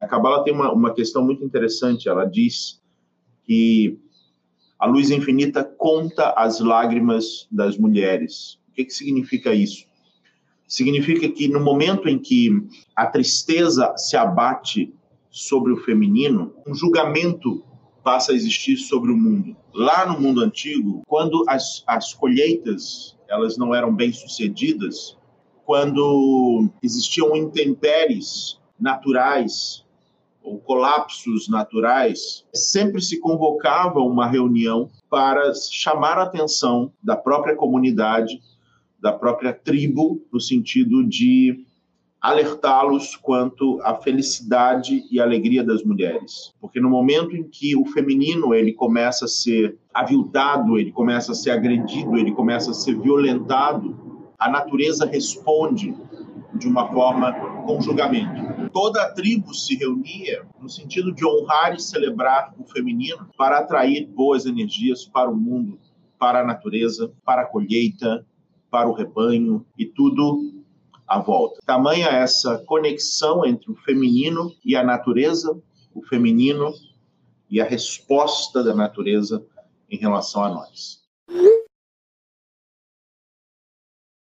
A Kabbalah tem uma, uma questão muito interessante. Ela diz que a luz infinita conta as lágrimas das mulheres. O que, que significa isso? Significa que no momento em que a tristeza se abate sobre o feminino, um julgamento passa a existir sobre o mundo. Lá no mundo antigo, quando as, as colheitas elas não eram bem sucedidas, quando existiam intempéries naturais ou colapsos naturais, sempre se convocava uma reunião para chamar a atenção da própria comunidade, da própria tribo, no sentido de alertá-los quanto à felicidade e alegria das mulheres. Porque no momento em que o feminino ele começa a ser aviltado, ele começa a ser agredido, ele começa a ser violentado, a natureza responde de uma forma com julgamento. Toda a tribo se reunia no sentido de honrar e celebrar o feminino para atrair boas energias para o mundo, para a natureza, para a colheita, para o rebanho e tudo à volta. Tamanha essa conexão entre o feminino e a natureza, o feminino e a resposta da natureza em relação a nós.